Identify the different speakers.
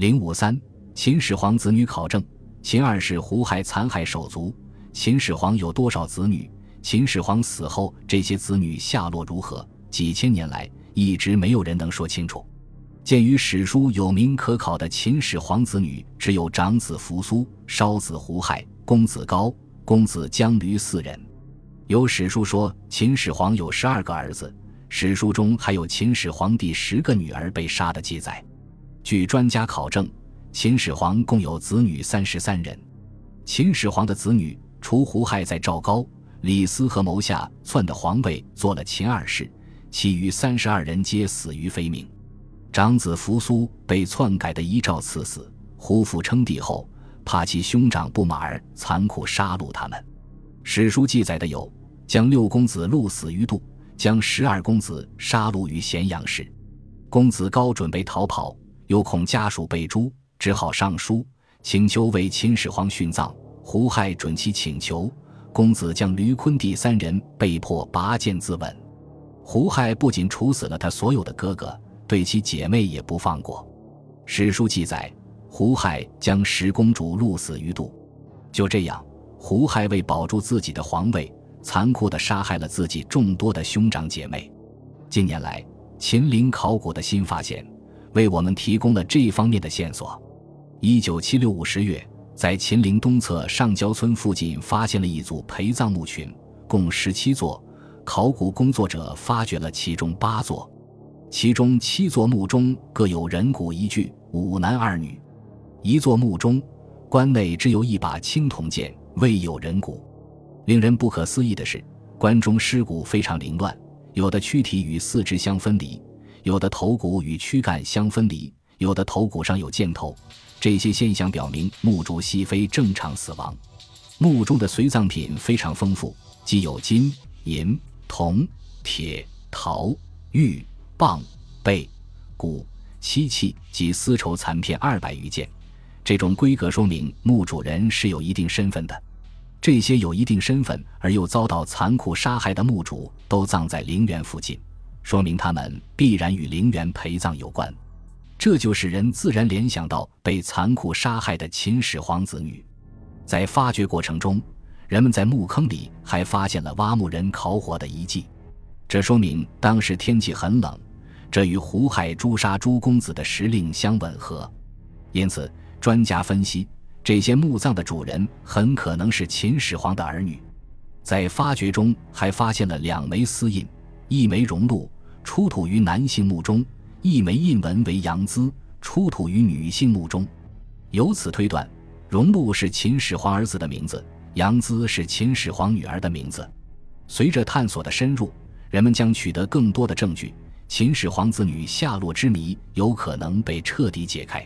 Speaker 1: 零五三，秦始皇子女考证：秦二世胡亥残害手足，秦始皇有多少子女？秦始皇死后，这些子女下落如何？几千年来，一直没有人能说清楚。鉴于史书有名可考的秦始皇子女只有长子扶苏、少子胡亥、公子高、公子姜驴四人，有史书说秦始皇有十二个儿子，史书中还有秦始皇帝十个女儿被杀的记载。据专家考证，秦始皇共有子女三十三人。秦始皇的子女除胡亥在赵高、李斯和谋下篡的皇位做了秦二世，其余三十二人皆死于非命。长子扶苏被篡改的遗诏赐死，胡父称帝后，怕其兄长不满而残酷杀戮他们。史书记载的有：将六公子戮死于度，将十二公子杀戮于咸阳市。公子高准备逃跑，又恐家属被诛，只好上书请求为秦始皇殉葬。胡亥准其请求，公子将驴坤弟三人被迫拔剑自刎。胡亥不仅处死了他所有的哥哥。对其姐妹也不放过。史书记载，胡亥将十公主戮死于度。就这样，胡亥为保住自己的皇位，残酷地杀害了自己众多的兄长姐妹。近年来，秦陵考古的新发现，为我们提供了这方面的线索。一九七六五十月，在秦陵东侧上焦村附近发现了一组陪葬墓群，共十七座。考古工作者发掘了其中八座。其中七座墓中各有人骨一具，五男二女。一座墓中，棺内只有一把青铜剑，未有人骨。令人不可思议的是，棺中尸骨非常凌乱，有的躯体与四肢相分离，有的头骨与躯干相分离，有的头骨上有箭头。这些现象表明墓主系非正常死亡。墓中的随葬品非常丰富，既有金银铜铁陶玉。蚌、贝、骨、漆器及丝绸残片二百余件，这种规格说明墓主人是有一定身份的。这些有一定身份而又遭到残酷杀害的墓主都葬在陵园附近，说明他们必然与陵园陪葬有关。这就使人自然联想到被残酷杀害的秦始皇子女。在发掘过程中，人们在墓坑里还发现了挖墓人烤火的遗迹，这说明当时天气很冷。这与胡亥诛杀诸公子的时令相吻合，因此专家分析，这些墓葬的主人很可能是秦始皇的儿女。在发掘中还发现了两枚私印，一枚熔禄，出土于男性墓中；一枚印文为杨姿，出土于女性墓中。由此推断，熔禄是秦始皇儿子的名字，杨姿是秦始皇女儿的名字。随着探索的深入，人们将取得更多的证据。秦始皇子女下落之谜有可能被彻底解开。